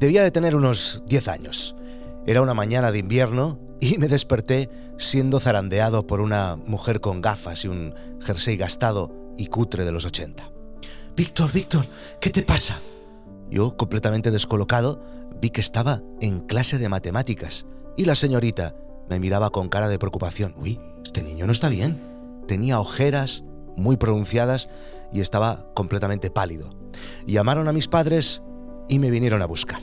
Debía de tener unos 10 años. Era una mañana de invierno y me desperté siendo zarandeado por una mujer con gafas y un jersey gastado y cutre de los 80. Víctor, Víctor, ¿qué te pasa? Yo, completamente descolocado, vi que estaba en clase de matemáticas y la señorita me miraba con cara de preocupación. Uy, este niño no está bien. Tenía ojeras muy pronunciadas y estaba completamente pálido. Llamaron a mis padres y me vinieron a buscar.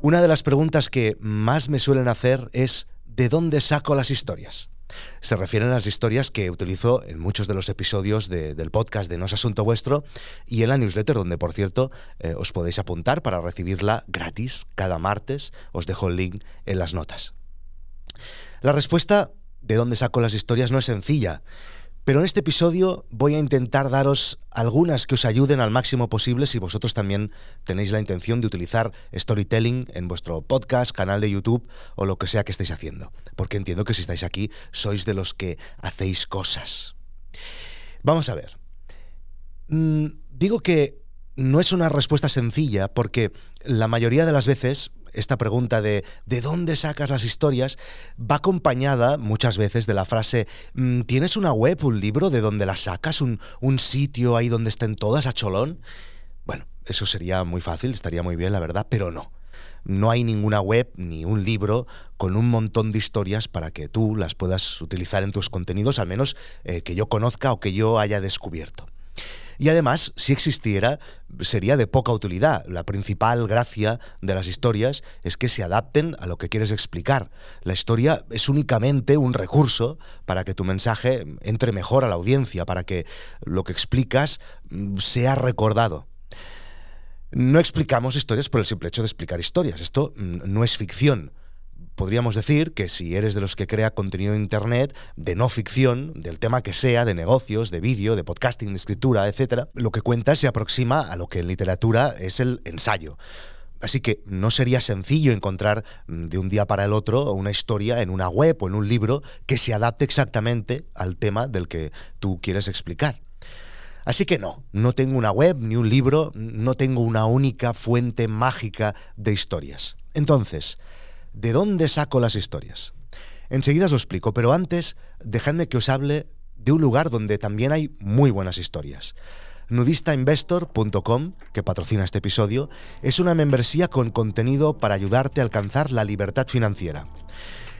Una de las preguntas que más me suelen hacer es ¿de dónde saco las historias? Se refieren a las historias que utilizo en muchos de los episodios del podcast de No es Asunto Vuestro y en la newsletter, donde por cierto eh, os podéis apuntar para recibirla gratis cada martes. Os dejo el link en las notas. La respuesta de dónde saco las historias no es sencilla. Pero en este episodio voy a intentar daros algunas que os ayuden al máximo posible si vosotros también tenéis la intención de utilizar storytelling en vuestro podcast, canal de YouTube o lo que sea que estéis haciendo. Porque entiendo que si estáis aquí sois de los que hacéis cosas. Vamos a ver. Mm, digo que no es una respuesta sencilla porque la mayoría de las veces esta pregunta de ¿de dónde sacas las historias? va acompañada muchas veces de la frase mm, ¿tienes una web, un libro de dónde las sacas? ¿Un, un sitio ahí donde estén todas a cholón? Bueno, eso sería muy fácil, estaría muy bien, la verdad, pero no. No hay ninguna web ni un libro con un montón de historias para que tú las puedas utilizar en tus contenidos, al menos eh, que yo conozca o que yo haya descubierto. Y además, si existiera, sería de poca utilidad. La principal gracia de las historias es que se adapten a lo que quieres explicar. La historia es únicamente un recurso para que tu mensaje entre mejor a la audiencia, para que lo que explicas mm, sea recordado. No explicamos historias por el simple hecho de explicar historias. Esto mm, no es ficción podríamos decir que si eres de los que crea contenido en Internet de no ficción, del tema que sea, de negocios, de vídeo, de podcasting, de escritura, etc., lo que cuenta se aproxima a lo que en literatura es el ensayo. Así que no sería sencillo encontrar mm, de un día para el otro una historia en una web o en un libro que se adapte exactamente al tema del que tú quieres explicar. Así que no, no tengo una web ni un libro, no tengo una única fuente mágica de historias. Entonces, ¿De dónde saco las historias? Enseguida os lo explico, pero antes dejadme que os hable de un lugar donde también hay muy buenas historias. Nudistainvestor.com, que patrocina este episodio, es una membresía con contenido para ayudarte a alcanzar la libertad financiera.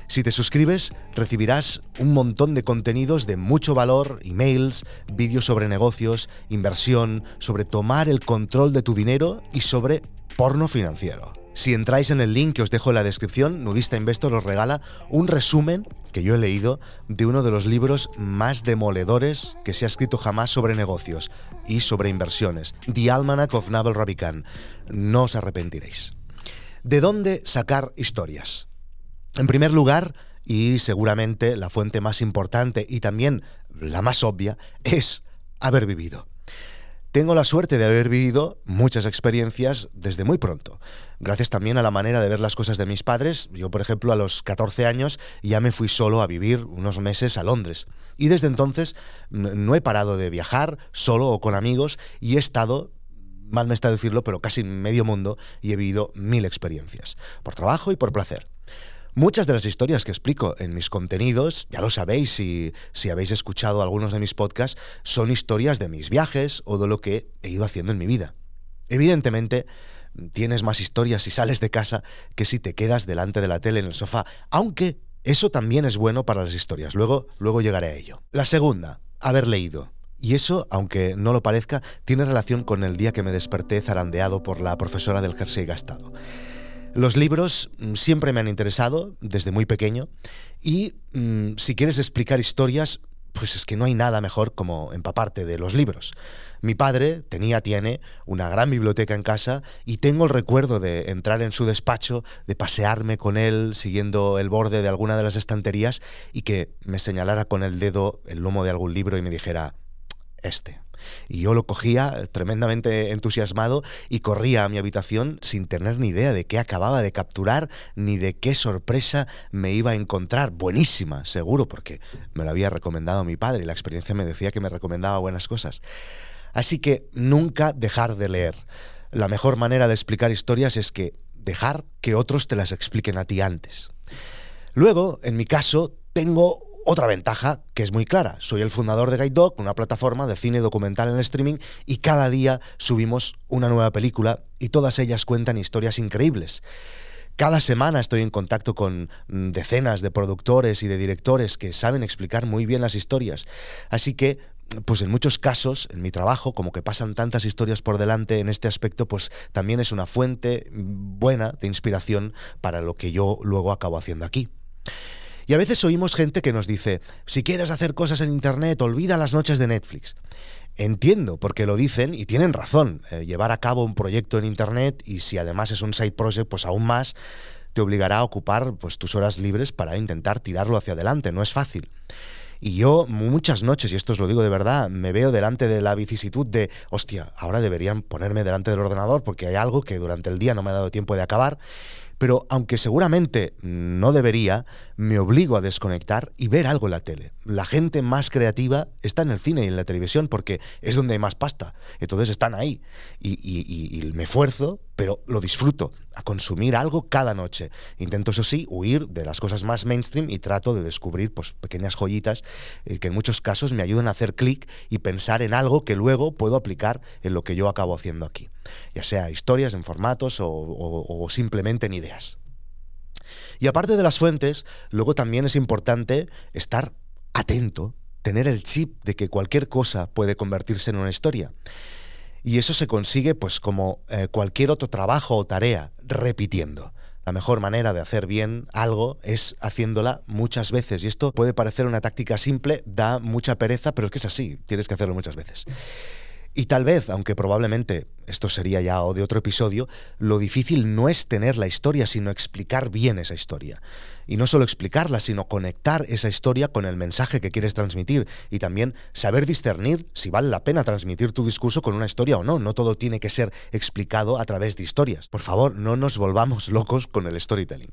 Si te suscribes, recibirás un montón de contenidos de mucho valor, emails, vídeos sobre negocios, inversión, sobre tomar el control de tu dinero y sobre porno financiero. Si entráis en el link que os dejo en la descripción, Nudista Investor os regala un resumen que yo he leído de uno de los libros más demoledores que se ha escrito jamás sobre negocios y sobre inversiones, The Almanac of Naval Ravikant. No os arrepentiréis. ¿De dónde sacar historias? En primer lugar, y seguramente la fuente más importante y también la más obvia, es haber vivido. Tengo la suerte de haber vivido muchas experiencias desde muy pronto. Gracias también a la manera de ver las cosas de mis padres. Yo, por ejemplo, a los 14 años ya me fui solo a vivir unos meses a Londres. Y desde entonces no he parado de viajar, solo o con amigos, y he estado mal me está decirlo, pero casi medio mundo y he vivido mil experiencias, por trabajo y por placer. Muchas de las historias que explico en mis contenidos, ya lo sabéis si, si habéis escuchado algunos de mis podcasts, son historias de mis viajes o de lo que he ido haciendo en mi vida. Evidentemente, tienes más historias si sales de casa que si te quedas delante de la tele en el sofá, aunque eso también es bueno para las historias. Luego, luego llegaré a ello. La segunda, haber leído. Y eso, aunque no lo parezca, tiene relación con el día que me desperté zarandeado por la profesora del jersey gastado. Los libros mm, siempre me han interesado desde muy pequeño y mm, si quieres explicar historias, pues es que no hay nada mejor como empaparte de los libros. Mi padre tenía, tiene una gran biblioteca en casa y tengo el recuerdo de entrar en su despacho, de pasearme con él siguiendo el borde de alguna de las estanterías y que me señalara con el dedo el lomo de algún libro y me dijera, este. Y yo lo cogía tremendamente entusiasmado y corría a mi habitación sin tener ni idea de qué acababa de capturar ni de qué sorpresa me iba a encontrar. Buenísima, seguro, porque me lo había recomendado mi padre y la experiencia me decía que me recomendaba buenas cosas. Así que nunca dejar de leer. la mejor manera de explicar historias es que dejar que otros te las expliquen a ti antes. Luego, en mi caso, tengo otra ventaja que es muy clara. Soy el fundador de Guide Dog, una plataforma de cine documental en streaming, y cada día subimos una nueva película y todas ellas cuentan historias increíbles. Cada semana estoy en contacto con mm, decenas de productores y de directores que saben explicar muy bien las historias. Así que pues en muchos casos, en mi trabajo, como que pasan tantas historias por delante en este aspecto, pues también es una fuente buena de inspiración para lo que yo luego acabo haciendo aquí. Y a veces oímos gente que nos dice, si quieres hacer cosas en Internet, olvida las noches de Netflix. Entiendo porque lo dicen y tienen razón. Eh, llevar a cabo un proyecto en Internet y si además es un side project, pues aún más te obligará a ocupar pues, tus horas libres para intentar tirarlo hacia adelante. No es fácil. Y yo muchas noches, y esto os lo digo de verdad, me veo delante de la vicisitud de, hostia, ahora deberían ponerme delante del ordenador porque hay algo que durante el día no me ha dado tiempo de acabar pero aunque seguramente no debería, me obligo a desconectar y ver algo en la tele. La gente más creativa está en el cine y en la televisión porque es donde hay más pasta. Entonces están ahí. Y, me esfuerzo, pero lo disfruto, a consumir algo cada noche. Intento, eso sí, huir de las cosas más mainstream y trato de descubrir pues, pequeñas joyitas eh, que en muchos casos me ayudan a hacer clic y pensar en algo que luego puedo aplicar en lo que yo acabo haciendo aquí ya sea historias en formatos o, simplemente en ideas. Y aparte de las fuentes, luego también es importante estar atento, tener el chip de que cualquier cosa puede convertirse en una historia. Y eso se consigue pues como eh, cualquier otro trabajo o tarea, repitiendo. La mejor manera de hacer bien algo es haciéndola muchas veces. Y esto puede parecer una táctica simple, da mucha pereza, pero es que es así, tienes que hacerlo muchas veces. Y tal vez, aunque probablemente esto sería ya de otro episodio, lo difícil no es tener la historia, sino explicar bien esa historia. Y no solo explicarla, sino conectar esa historia con el mensaje que quieres transmitir y también saber discernir si vale la pena transmitir tu discurso con una historia o no. No todo tiene que ser explicado a través de historias. Por favor, no nos volvamos locos con el storytelling.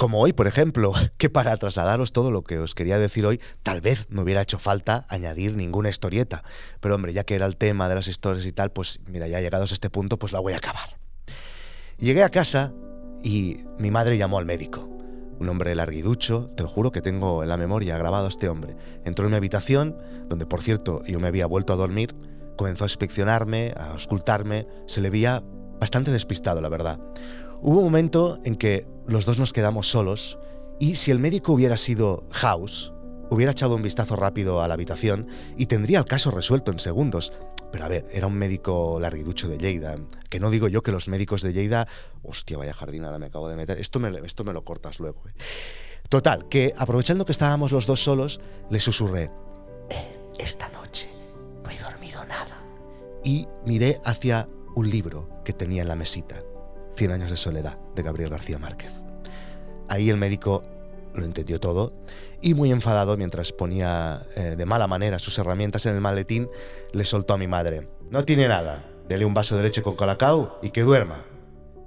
Como hoy, por ejemplo, que para trasladaros todo lo que os quería decir hoy, tal vez no hubiera hecho falta añadir ninguna historieta. Pero hombre, ya que era el tema de las historias y tal, pues mira, ya llegados a este punto, pues la voy a acabar. Llegué a casa y mi madre llamó al médico. Un hombre larguiducho, te lo juro que tengo en la memoria grabado este hombre. Entró en mi habitación, donde por cierto yo me había vuelto a dormir, comenzó a inspeccionarme, a auscultarme, se le veía bastante despistado, la verdad. Hubo un momento en que los dos nos quedamos solos y si el médico hubiera sido House, hubiera echado un vistazo rápido a la habitación y tendría el caso resuelto en segundos. Pero a ver, era un médico larguiducho de Lleida, que no digo yo que los médicos de Lleida... Hostia, vaya jardín, ahora me acabo de meter. Esto me, esto me lo cortas luego. Eh. Total, que aprovechando que estábamos los dos solos, le susurré, eh, esta noche no he dormido nada. Y miré hacia un libro que tenía en la mesita. Cien años de soledad, de Gabriel García Márquez. Ahí el médico lo entendió todo y muy enfadado mientras ponía eh, de mala manera sus herramientas en el maletín, le soltó a mi madre. No tiene nada, dele un vaso de leche con colacao y que duerma.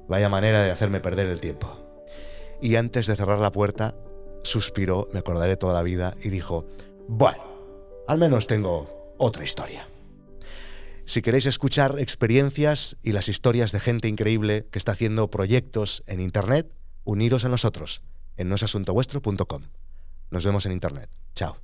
Vaya manera de hacerme perder el tiempo. Y antes de cerrar la puerta, suspiró, me acordaré toda la vida, y dijo, bueno, al menos tengo otra historia. Si queréis escuchar experiencias y las historias de gente increíble que está haciendo proyectos en Internet, uniros a nosotros en nosasuntovuestro.com. Nos vemos en Internet. Chao.